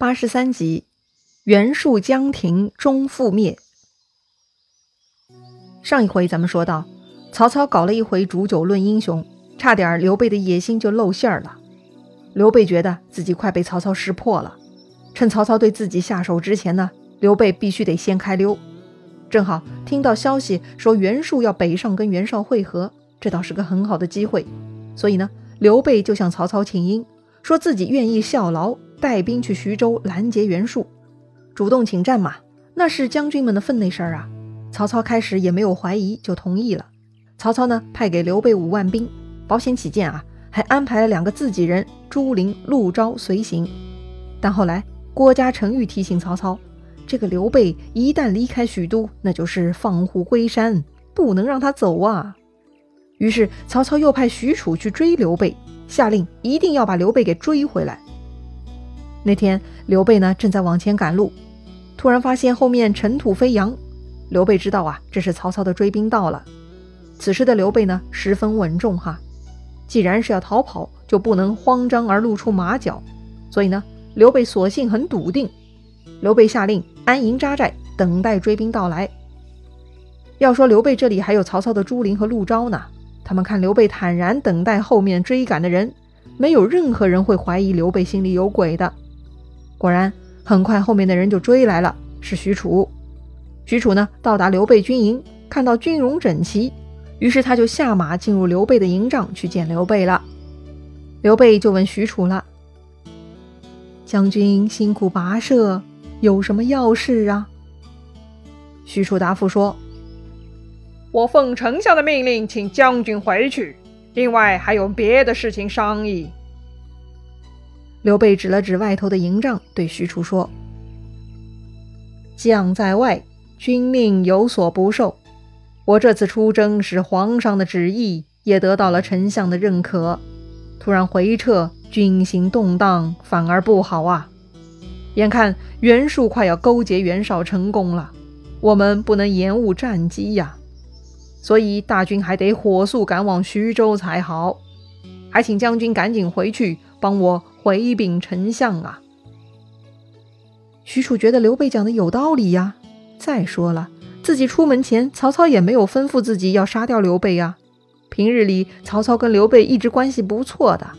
八十三集，袁术将停终覆灭。上一回咱们说到，曹操搞了一回煮酒论英雄，差点刘备的野心就露馅儿了。刘备觉得自己快被曹操识破了，趁曹操对自己下手之前呢，刘备必须得先开溜。正好听到消息说袁术要北上跟袁绍会合，这倒是个很好的机会，所以呢，刘备就向曹操请缨，说自己愿意效劳。带兵去徐州拦截袁术，主动请战嘛，那是将军们的分内事儿啊。曹操开始也没有怀疑，就同意了。曹操呢，派给刘备五万兵，保险起见啊，还安排了两个自己人朱灵、陆昭随行。但后来郭嘉、程昱提醒曹操，这个刘备一旦离开许都，那就是放虎归山，不能让他走啊。于是曹操又派许褚去追刘备，下令一定要把刘备给追回来。那天，刘备呢正在往前赶路，突然发现后面尘土飞扬。刘备知道啊，这是曹操的追兵到了。此时的刘备呢十分稳重哈，既然是要逃跑，就不能慌张而露出马脚。所以呢，刘备索性很笃定。刘备下令安营扎寨，等待追兵到来。要说刘备这里还有曹操的朱灵和陆昭呢，他们看刘备坦然等待后面追赶的人，没有任何人会怀疑刘备心里有鬼的。果然，很快后面的人就追来了，是许褚。许褚呢，到达刘备军营，看到军容整齐，于是他就下马进入刘备的营帐去见刘备了。刘备就问许褚了：“将军辛苦跋涉，有什么要事啊？”许褚答复说：“我奉丞相的命令，请将军回去，另外还有别的事情商议。”刘备指了指外头的营帐，对许褚说：“将在外，军令有所不受。我这次出征是皇上的旨意，也得到了丞相的认可。突然回撤，军心动荡，反而不好啊！眼看袁术快要勾结袁绍成功了，我们不能延误战机呀。所以大军还得火速赶往徐州才好。还请将军赶紧回去帮我。”回禀丞相啊！许褚觉得刘备讲的有道理呀。再说了，自己出门前，曹操也没有吩咐自己要杀掉刘备呀。平日里，曹操跟刘备一直关系不错的。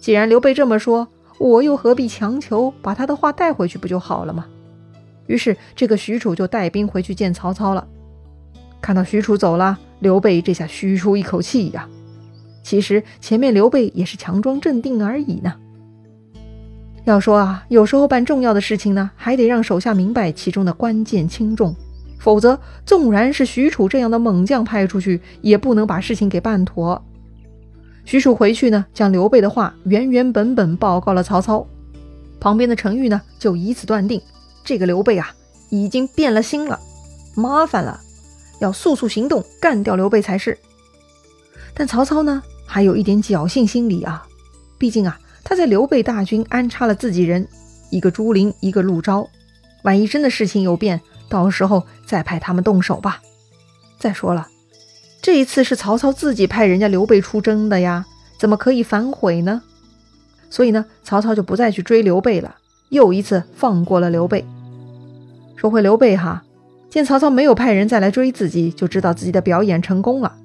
既然刘备这么说，我又何必强求把他的话带回去不就好了吗？于是，这个许褚就带兵回去见曹操了。看到许褚走了，刘备这下虚出一口气呀。其实前面刘备也是强装镇定而已呢。要说啊，有时候办重要的事情呢，还得让手下明白其中的关键轻重，否则纵然是许褚这样的猛将派出去，也不能把事情给办妥。许褚回去呢，将刘备的话原原本本报告了曹操。旁边的程昱呢，就以此断定，这个刘备啊，已经变了心了，麻烦了，要速速行动，干掉刘备才是。但曹操呢，还有一点侥幸心理啊，毕竟啊。他在刘备大军安插了自己人，一个朱灵，一个陆昭。万一真的事情有变，到时候再派他们动手吧。再说了，这一次是曹操自己派人家刘备出征的呀，怎么可以反悔呢？所以呢，曹操就不再去追刘备了，又一次放过了刘备。说回刘备哈，见曹操没有派人再来追自己，就知道自己的表演成功了。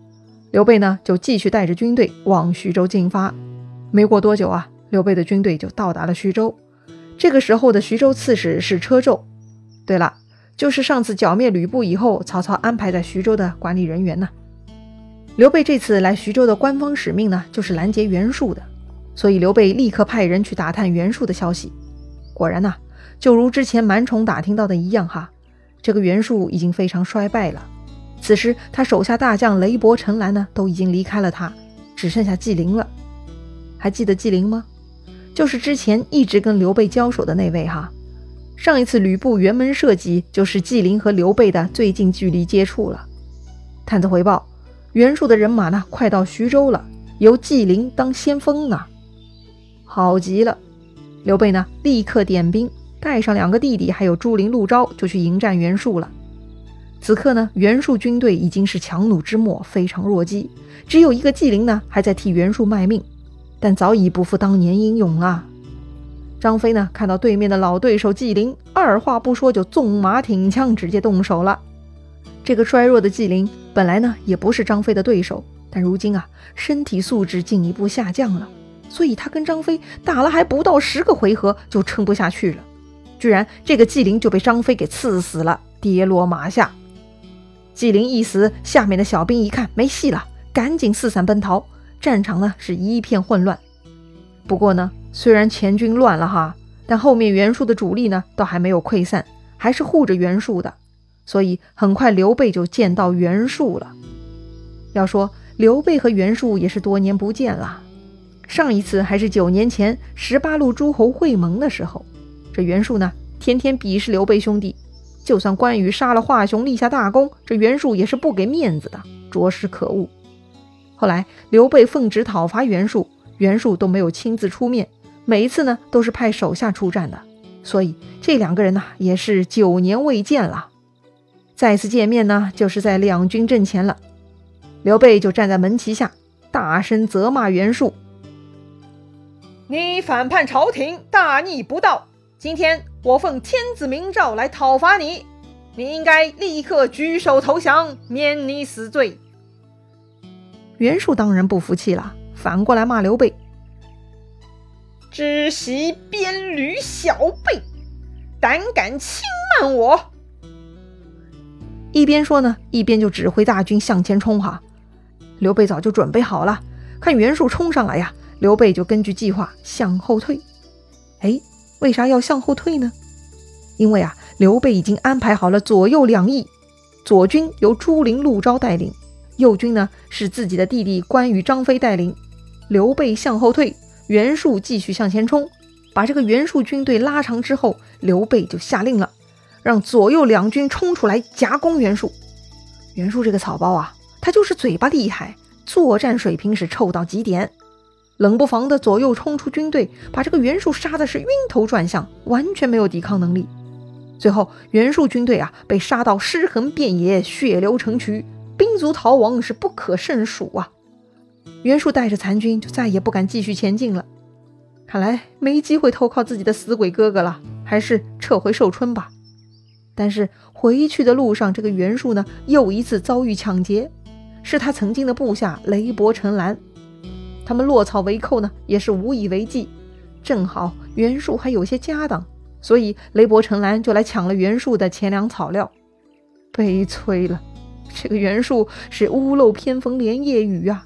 刘备呢，就继续带着军队往徐州进发。没过多久啊。刘备的军队就到达了徐州，这个时候的徐州刺史是车胄。对了，就是上次剿灭吕布以后，曹操安排在徐州的管理人员呢。刘备这次来徐州的官方使命呢，就是拦截袁术的，所以刘备立刻派人去打探袁术的消息。果然呐，就如之前满宠打听到的一样，哈，这个袁术已经非常衰败了。此时他手下大将雷伯、陈兰呢，都已经离开了他，只剩下纪灵了。还记得纪灵吗？就是之前一直跟刘备交手的那位哈，上一次吕布辕门射戟，就是纪灵和刘备的最近距离接触了。探子回报，袁术的人马呢，快到徐州了，由纪灵当先锋呢。好极了，刘备呢，立刻点兵，带上两个弟弟，还有朱灵、陆昭，就去迎战袁术了。此刻呢，袁术军队已经是强弩之末，非常弱鸡，只有一个纪灵呢，还在替袁术卖命。但早已不复当年英勇了。张飞呢，看到对面的老对手纪灵，二话不说就纵马挺枪，直接动手了。这个衰弱的纪灵本来呢也不是张飞的对手，但如今啊身体素质进一步下降了，所以他跟张飞打了还不到十个回合就撑不下去了，居然这个纪灵就被张飞给刺死了，跌落马下。纪灵一死，下面的小兵一看没戏了，赶紧四散奔逃，战场呢是一片混乱。不过呢。虽然前军乱了哈，但后面袁术的主力呢，都还没有溃散，还是护着袁术的。所以很快刘备就见到袁术了。要说刘备和袁术也是多年不见了，上一次还是九年前十八路诸侯会盟的时候。这袁术呢，天天鄙视刘备兄弟，就算关羽杀了华雄立下大功，这袁术也是不给面子的，着实可恶。后来刘备奉旨讨伐袁术，袁术都没有亲自出面。每一次呢，都是派手下出战的，所以这两个人呢，也是九年未见了。再次见面呢，就是在两军阵前了。刘备就站在门旗下，大声责骂袁术：“你反叛朝廷，大逆不道！今天我奉天子明诏来讨伐你，你应该立刻举手投降，免你死罪。”袁术当然不服气了，反过来骂刘备。知袭边旅小辈，胆敢轻慢我！一边说呢，一边就指挥大军向前冲。哈，刘备早就准备好了，看袁术冲上来呀，刘备就根据计划向后退。哎，为啥要向后退呢？因为啊，刘备已经安排好了左右两翼，左军由朱灵、陆昭带领，右军呢是自己的弟弟关羽、张飞带领。刘备向后退。袁术继续向前冲，把这个袁术军队拉长之后，刘备就下令了，让左右两军冲出来夹攻袁术。袁术这个草包啊，他就是嘴巴厉害，作战水平是臭到极点。冷不防的左右冲出军队，把这个袁术杀的是晕头转向，完全没有抵抗能力。最后，袁术军队啊被杀到尸横遍野，血流成渠，兵卒逃亡是不可胜数啊。袁术带着残军就再也不敢继续前进了，看来没机会投靠自己的死鬼哥哥了，还是撤回寿春吧。但是回去的路上，这个袁术呢又一次遭遇抢劫，是他曾经的部下雷伯、陈兰，他们落草为寇呢，也是无以为继。正好袁术还有些家当，所以雷伯、陈兰就来抢了袁术的钱粮草料。悲催了，这个袁术是屋漏偏逢连夜雨啊！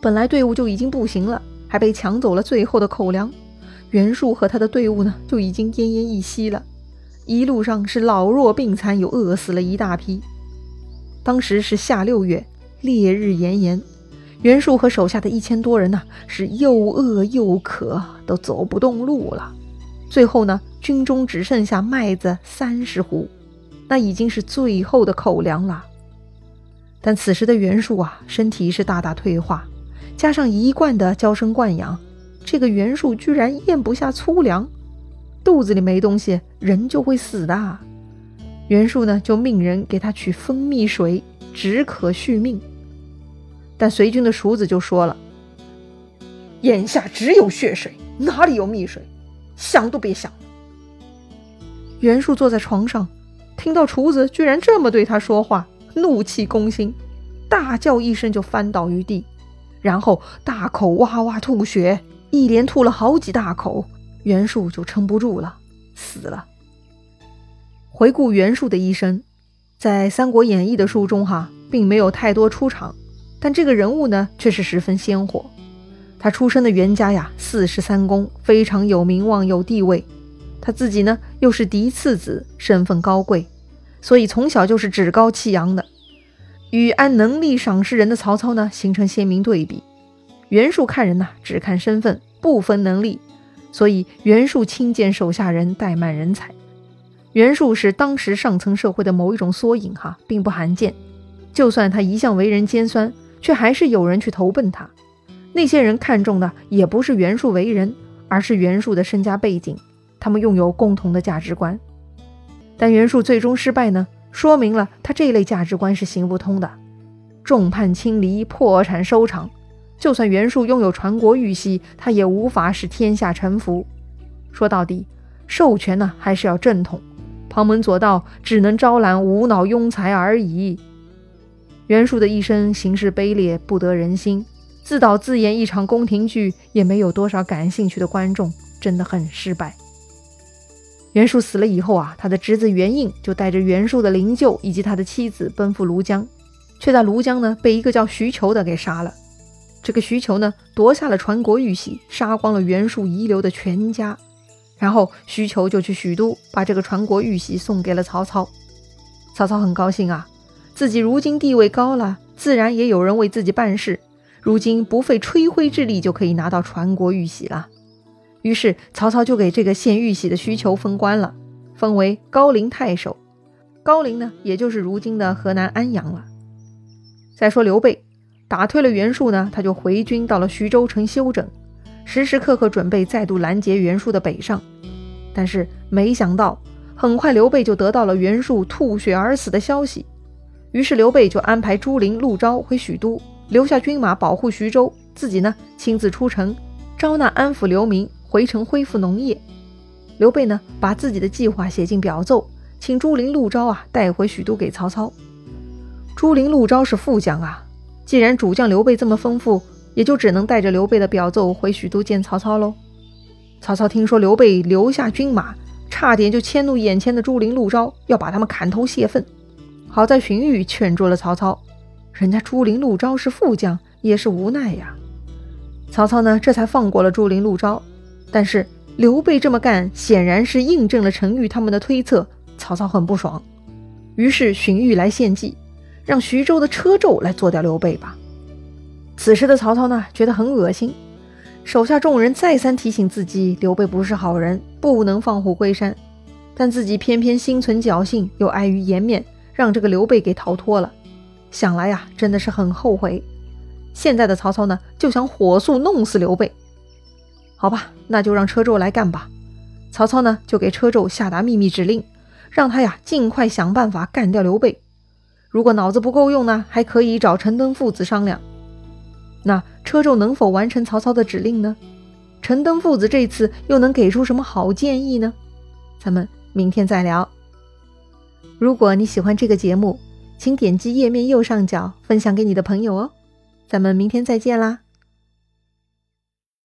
本来队伍就已经不行了，还被抢走了最后的口粮。袁术和他的队伍呢，就已经奄奄一息了。一路上是老弱病残，又饿死了一大批。当时是夏六月，烈日炎炎，袁术和手下的一千多人呢，是又饿又渴，都走不动路了。最后呢，军中只剩下麦子三十斛，那已经是最后的口粮了。但此时的袁术啊，身体是大大退化。加上一贯的娇生惯养，这个袁术居然咽不下粗粮，肚子里没东西，人就会死的。袁术呢，就命人给他取蜂蜜水，止渴续命。但随军的厨子就说了：“眼下只有血水，哪里有蜜水？想都别想。”袁术坐在床上，听到厨子居然这么对他说话，怒气攻心，大叫一声就翻倒于地。然后大口哇哇吐血，一连吐了好几大口，袁术就撑不住了，死了。回顾袁术的一生，在《三国演义》的书中，哈，并没有太多出场，但这个人物呢，却是十分鲜活。他出生的袁家呀，四十三公，非常有名望有地位。他自己呢，又是嫡次子，身份高贵，所以从小就是趾高气扬的。与按能力赏识人的曹操呢，形成鲜明对比。袁术看人呐，只看身份，不分能力，所以袁术轻贱手下人，怠慢人才。袁术是当时上层社会的某一种缩影，哈，并不罕见。就算他一向为人尖酸，却还是有人去投奔他。那些人看重的也不是袁术为人，而是袁术的身家背景。他们拥有共同的价值观，但袁术最终失败呢？说明了他这类价值观是行不通的，众叛亲离，破产收场。就算袁术拥有传国玉玺，他也无法使天下臣服。说到底，授权呢还是要正统，旁门左道只能招揽无脑庸才而已。袁术的一生行事卑劣，不得人心，自导自演一场宫廷剧，也没有多少感兴趣的观众，真的很失败。袁术死了以后啊，他的侄子袁应就带着袁术的灵柩以及他的妻子奔赴庐江，却在庐江呢被一个叫徐求的给杀了。这个徐求呢夺下了传国玉玺，杀光了袁术遗留的全家，然后徐求就去许都把这个传国玉玺送给了曹操。曹操很高兴啊，自己如今地位高了，自然也有人为自己办事，如今不费吹灰之力就可以拿到传国玉玺了。于是曹操就给这个献玉玺的需求封官了，封为高陵太守。高陵呢，也就是如今的河南安阳了。再说刘备打退了袁术呢，他就回军到了徐州城休整，时时刻刻准备再度拦截袁术的北上。但是没想到，很快刘备就得到了袁术吐血而死的消息。于是刘备就安排朱灵、陆昭回许都，留下军马保护徐州，自己呢亲自出城招纳安抚流民。回城恢复农业，刘备呢把自己的计划写进表奏，请朱灵、陆昭啊带回许都给曹操。朱灵、陆昭是副将啊，既然主将刘备这么吩咐，也就只能带着刘备的表奏回许都见曹操喽。曹操听说刘备留下军马，差点就迁怒眼前的朱灵、陆昭，要把他们砍头泄愤。好在荀彧劝住了曹操，人家朱灵、陆昭是副将，也是无奈呀。曹操呢这才放过了朱灵、陆昭。但是刘备这么干，显然是印证了陈玉他们的推测。曹操很不爽，于是荀彧来献计，让徐州的车胄来做掉刘备吧。此时的曹操呢，觉得很恶心，手下众人再三提醒自己，刘备不是好人，不能放虎归山。但自己偏偏心存侥幸，又碍于颜面，让这个刘备给逃脱了。想来呀，真的是很后悔。现在的曹操呢，就想火速弄死刘备。好吧，那就让车胄来干吧。曹操呢，就给车胄下达秘密指令，让他呀尽快想办法干掉刘备。如果脑子不够用呢，还可以找陈登父子商量。那车胄能否完成曹操的指令呢？陈登父子这次又能给出什么好建议呢？咱们明天再聊。如果你喜欢这个节目，请点击页面右上角分享给你的朋友哦。咱们明天再见啦！